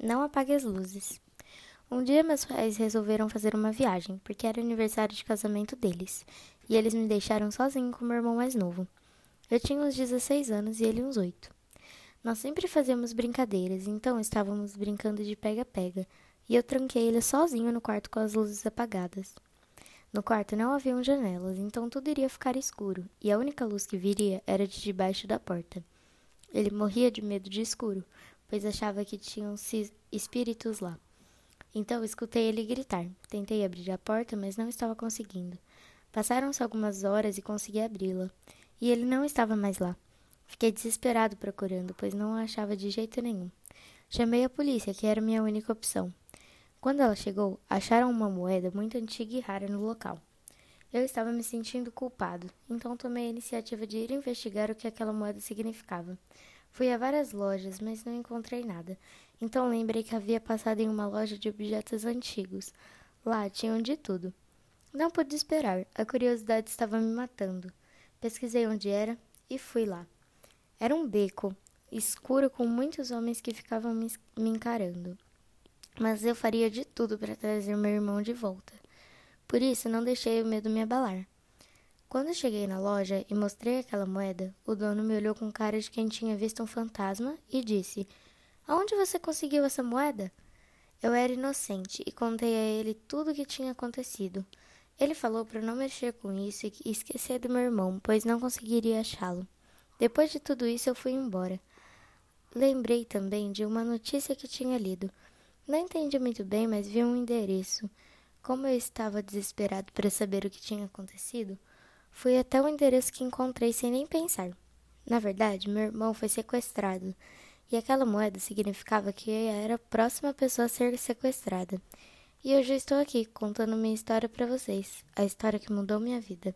Não apague as luzes. Um dia meus pais resolveram fazer uma viagem, porque era aniversário de casamento deles, e eles me deixaram sozinho com meu irmão mais novo. Eu tinha uns 16 anos e ele uns 8. Nós sempre fazíamos brincadeiras, então estávamos brincando de pega-pega, e eu tranquei ele sozinho no quarto com as luzes apagadas. No quarto não haviam janelas, então tudo iria ficar escuro, e a única luz que viria era de debaixo da porta. Ele morria de medo de escuro, pois achava que tinham espíritos lá. Então escutei ele gritar. Tentei abrir a porta, mas não estava conseguindo. Passaram-se algumas horas e consegui abri-la, e ele não estava mais lá. Fiquei desesperado procurando, pois não o achava de jeito nenhum. Chamei a polícia, que era minha única opção. Quando ela chegou, acharam uma moeda muito antiga e rara no local. Eu estava me sentindo culpado, então tomei a iniciativa de ir investigar o que aquela moeda significava. Fui a várias lojas, mas não encontrei nada. Então lembrei que havia passado em uma loja de objetos antigos. Lá tinham de tudo. Não pude esperar, a curiosidade estava me matando. Pesquisei onde era e fui lá. Era um beco, escuro com muitos homens que ficavam me encarando mas eu faria de tudo para trazer meu irmão de volta. Por isso, não deixei o medo me abalar. Quando cheguei na loja e mostrei aquela moeda, o dono me olhou com cara de quem tinha visto um fantasma e disse: Aonde você conseguiu essa moeda? Eu era inocente e contei a ele tudo o que tinha acontecido. Ele falou para não mexer com isso e esquecer do meu irmão, pois não conseguiria achá-lo. Depois de tudo isso, eu fui embora. Lembrei também de uma notícia que tinha lido. Não entendi muito bem, mas vi um endereço. Como eu estava desesperado para saber o que tinha acontecido, fui até o endereço que encontrei sem nem pensar. Na verdade, meu irmão foi sequestrado, e aquela moeda significava que eu era a próxima pessoa a ser sequestrada. E hoje eu estou aqui contando minha história para vocês, a história que mudou minha vida.